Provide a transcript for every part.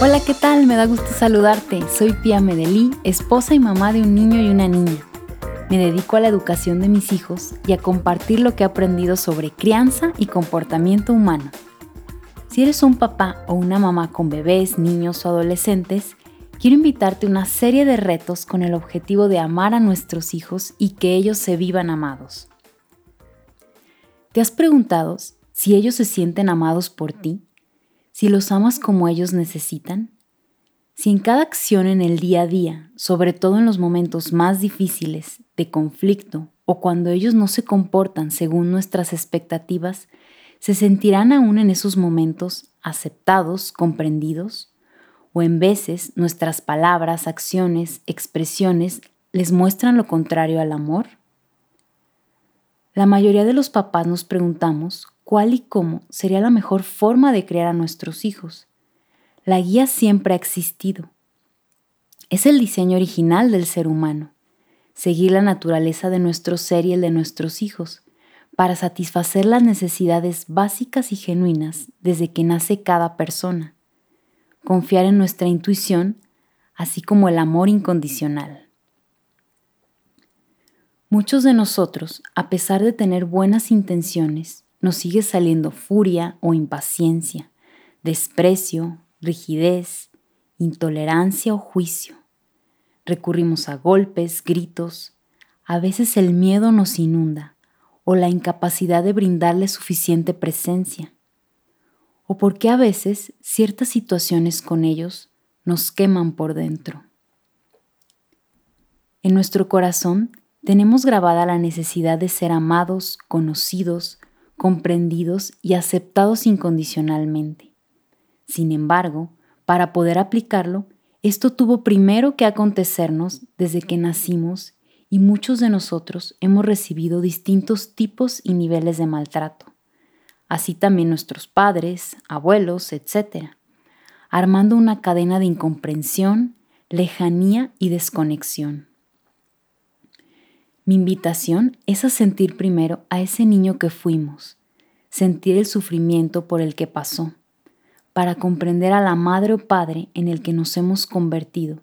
Hola, ¿qué tal? Me da gusto saludarte. Soy Pia Medelí, esposa y mamá de un niño y una niña. Me dedico a la educación de mis hijos y a compartir lo que he aprendido sobre crianza y comportamiento humano. Si eres un papá o una mamá con bebés, niños o adolescentes, quiero invitarte a una serie de retos con el objetivo de amar a nuestros hijos y que ellos se vivan amados. ¿Te has preguntado si ellos se sienten amados por ti? si los amas como ellos necesitan? Si en cada acción en el día a día, sobre todo en los momentos más difíciles, de conflicto o cuando ellos no se comportan según nuestras expectativas, se sentirán aún en esos momentos aceptados, comprendidos? ¿O en veces nuestras palabras, acciones, expresiones les muestran lo contrario al amor? La mayoría de los papás nos preguntamos cuál y cómo sería la mejor forma de criar a nuestros hijos. La guía siempre ha existido. Es el diseño original del ser humano, seguir la naturaleza de nuestro ser y el de nuestros hijos, para satisfacer las necesidades básicas y genuinas desde que nace cada persona, confiar en nuestra intuición, así como el amor incondicional. Muchos de nosotros, a pesar de tener buenas intenciones, nos sigue saliendo furia o impaciencia, desprecio, rigidez, intolerancia o juicio. Recurrimos a golpes, gritos, a veces el miedo nos inunda o la incapacidad de brindarle suficiente presencia. O porque a veces ciertas situaciones con ellos nos queman por dentro. En nuestro corazón tenemos grabada la necesidad de ser amados, conocidos, comprendidos y aceptados incondicionalmente. Sin embargo, para poder aplicarlo, esto tuvo primero que acontecernos desde que nacimos y muchos de nosotros hemos recibido distintos tipos y niveles de maltrato, así también nuestros padres, abuelos, etc., armando una cadena de incomprensión, lejanía y desconexión. Mi invitación es a sentir primero a ese niño que fuimos, sentir el sufrimiento por el que pasó, para comprender a la madre o padre en el que nos hemos convertido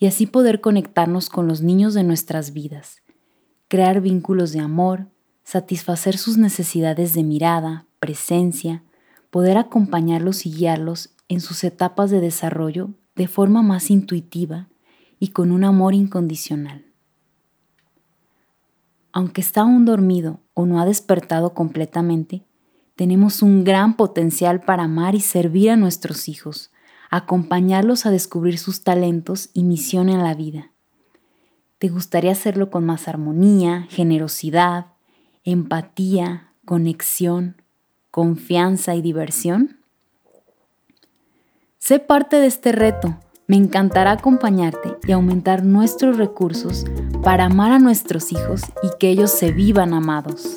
y así poder conectarnos con los niños de nuestras vidas, crear vínculos de amor, satisfacer sus necesidades de mirada, presencia, poder acompañarlos y guiarlos en sus etapas de desarrollo de forma más intuitiva y con un amor incondicional aunque está aún dormido o no ha despertado completamente, tenemos un gran potencial para amar y servir a nuestros hijos, acompañarlos a descubrir sus talentos y misión en la vida. ¿Te gustaría hacerlo con más armonía, generosidad, empatía, conexión, confianza y diversión? Sé parte de este reto me encantará acompañarte y aumentar nuestros recursos para amar a nuestros hijos y que ellos se vivan amados.